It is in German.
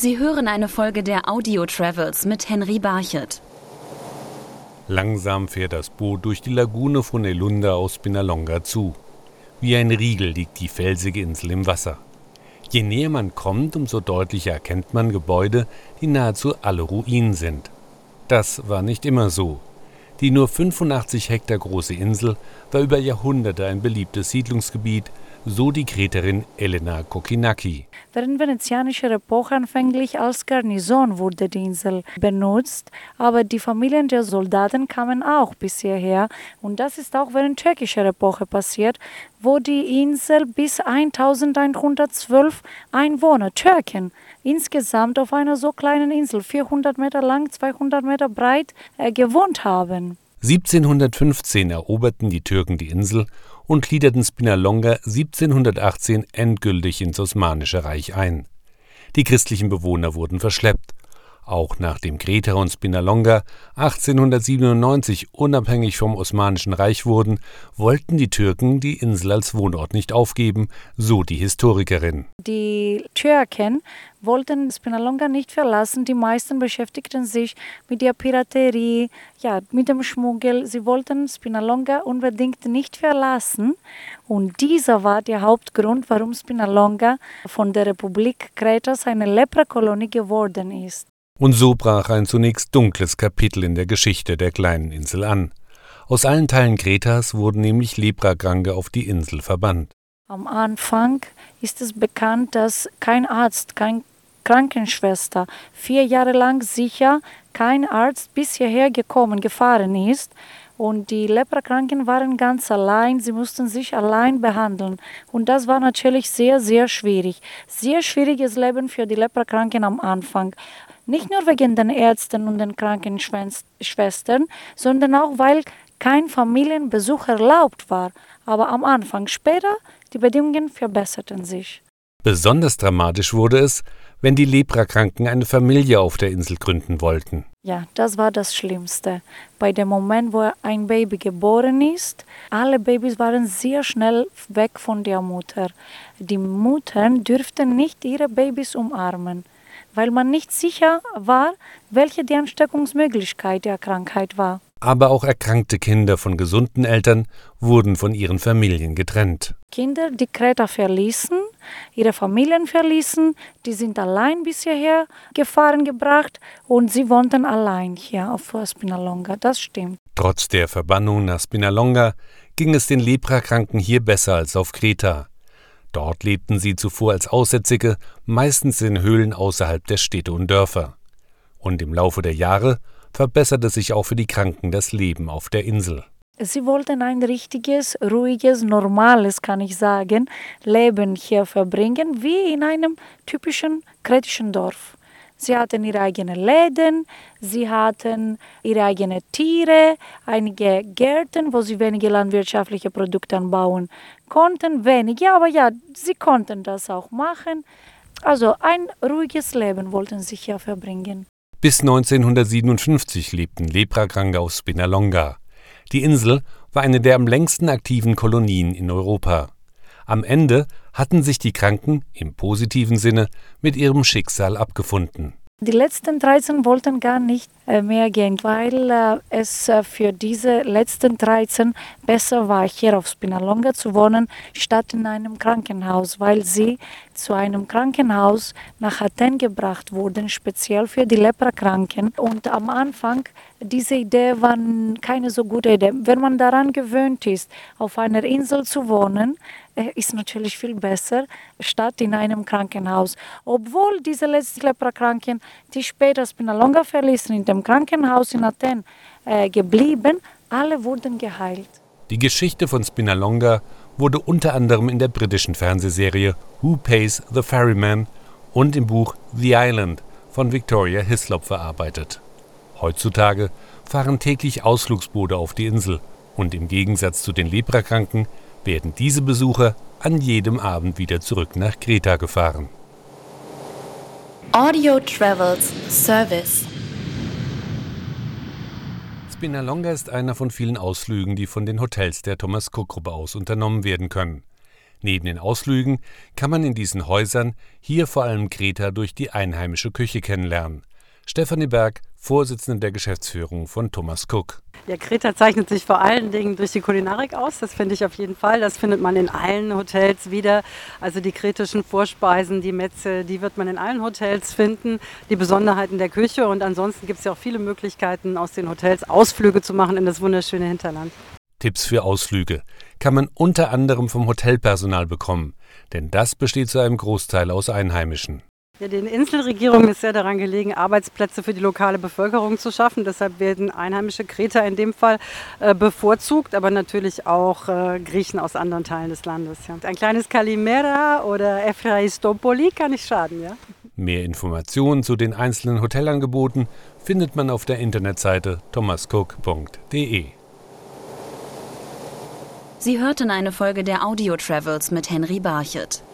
Sie hören eine Folge der Audio Travels mit Henry Barchet. Langsam fährt das Boot durch die Lagune von Elunda aus Binalonga zu. Wie ein Riegel liegt die felsige Insel im Wasser. Je näher man kommt, umso deutlicher erkennt man Gebäude, die nahezu alle Ruinen sind. Das war nicht immer so. Die nur 85 Hektar große Insel war über Jahrhunderte ein beliebtes Siedlungsgebiet, so die Kreterin Elena Kokinaki. Während venezianischer Epoche anfänglich als Garnison wurde die Insel benutzt, aber die Familien der Soldaten kamen auch bis hierher und das ist auch während türkischer Epoche passiert, wo die Insel bis 1112 Einwohner, Türken, insgesamt auf einer so kleinen Insel, 400 Meter lang, 200 Meter breit, äh, gewohnt haben. 1715 eroberten die Türken die Insel und gliederten Spinalonga 1718 endgültig ins Osmanische Reich ein. Die christlichen Bewohner wurden verschleppt. Auch nachdem Kreta und Spinalonga 1897 unabhängig vom Osmanischen Reich wurden, wollten die Türken die Insel als Wohnort nicht aufgeben, so die Historikerin. Die Türken wollten Spinalonga nicht verlassen. Die meisten beschäftigten sich mit der Piraterie, ja, mit dem Schmuggel. Sie wollten Spinalonga unbedingt nicht verlassen. Und dieser war der Hauptgrund, warum Spinalonga von der Republik Kretas eine Leprakolonie geworden ist. Und so brach ein zunächst dunkles Kapitel in der Geschichte der kleinen Insel an. Aus allen Teilen Kretas wurden nämlich Leprakranke auf die Insel verbannt. Am Anfang ist es bekannt, dass kein Arzt, kein Krankenschwester vier Jahre lang sicher kein Arzt bis hierher gekommen, gefahren ist. Und die Leprakranken waren ganz allein, sie mussten sich allein behandeln. Und das war natürlich sehr, sehr schwierig. Sehr schwieriges Leben für die Leprakranken am Anfang. Nicht nur wegen den Ärzten und den Krankenschwestern, sondern auch weil kein Familienbesuch erlaubt war. Aber am Anfang später, die Bedingungen verbesserten sich. Besonders dramatisch wurde es, wenn die Leprakranken eine Familie auf der Insel gründen wollten. Ja, das war das Schlimmste. Bei dem Moment, wo ein Baby geboren ist, alle Babys waren sehr schnell weg von der Mutter. Die Muttern dürften nicht ihre Babys umarmen weil man nicht sicher war, welche die Ansteckungsmöglichkeit der Krankheit war. Aber auch erkrankte Kinder von gesunden Eltern wurden von ihren Familien getrennt. Kinder, die Kreta verließen, ihre Familien verließen, die sind allein bis hierher gefahren gebracht und sie wohnten allein hier auf Spinalonga. Das stimmt. Trotz der Verbannung nach Spinalonga ging es den Leprakranken hier besser als auf Kreta. Dort lebten sie zuvor als Aussätzige, meistens in Höhlen außerhalb der Städte und Dörfer. Und im Laufe der Jahre verbesserte sich auch für die Kranken das Leben auf der Insel. Sie wollten ein richtiges, ruhiges, normales, kann ich sagen, Leben hier verbringen, wie in einem typischen kretischen Dorf. Sie hatten ihre eigenen Läden, sie hatten ihre eigenen Tiere, einige Gärten, wo sie wenige landwirtschaftliche Produkte anbauen konnten. Wenige, aber ja, sie konnten das auch machen. Also ein ruhiges Leben wollten sie hier verbringen. Bis 1957 lebten Leprakranke auf Spinalonga. Die Insel war eine der am längsten aktiven Kolonien in Europa. Am Ende hatten sich die Kranken im positiven Sinne mit ihrem Schicksal abgefunden. Die letzten 13 wollten gar nicht äh, mehr gehen, weil äh, es äh, für diese letzten 13 besser war, hier auf Spinalonga zu wohnen, statt in einem Krankenhaus, weil sie zu einem Krankenhaus nach Athen gebracht wurden, speziell für die Leprakranken. Und am Anfang, diese Idee war keine so gute Idee. Wenn man daran gewöhnt ist, auf einer Insel zu wohnen, ist natürlich viel besser, statt in einem Krankenhaus. Obwohl diese letzten Leprakranken, die später Spinalonga verließen, in dem Krankenhaus in Athen äh, geblieben, alle wurden geheilt. Die Geschichte von Spinalonga wurde unter anderem in der britischen Fernsehserie Who Pays the Ferryman und im Buch The Island von Victoria Hislop verarbeitet. Heutzutage fahren täglich Ausflugsboote auf die Insel und im Gegensatz zu den Leprakranken werden diese Besucher an jedem Abend wieder zurück nach Kreta gefahren. Audio Travels Service Spinalonga ist einer von vielen Ausflügen, die von den Hotels der Thomas Cook Gruppe aus unternommen werden können. Neben den Ausflügen kann man in diesen Häusern hier vor allem Kreta durch die einheimische Küche kennenlernen. Stefanie Berg, Vorsitzende der Geschäftsführung von Thomas Cook. Ja, Kreta zeichnet sich vor allen Dingen durch die Kulinarik aus. Das finde ich auf jeden Fall. Das findet man in allen Hotels wieder. Also die kretischen Vorspeisen, die Metze, die wird man in allen Hotels finden. Die Besonderheiten der Küche. Und ansonsten gibt es ja auch viele Möglichkeiten, aus den Hotels Ausflüge zu machen in das wunderschöne Hinterland. Tipps für Ausflüge kann man unter anderem vom Hotelpersonal bekommen, denn das besteht zu einem Großteil aus Einheimischen. Ja, den Inselregierungen ist sehr daran gelegen, Arbeitsplätze für die lokale Bevölkerung zu schaffen. Deshalb werden einheimische Kreter in dem Fall äh, bevorzugt, aber natürlich auch äh, Griechen aus anderen Teilen des Landes. Ja. Ein kleines Kalimera oder Efraistopoli kann nicht schaden. Ja? Mehr Informationen zu den einzelnen Hotelangeboten findet man auf der Internetseite thomascook.de. Sie hörten eine Folge der Audio Travels mit Henry Barchet.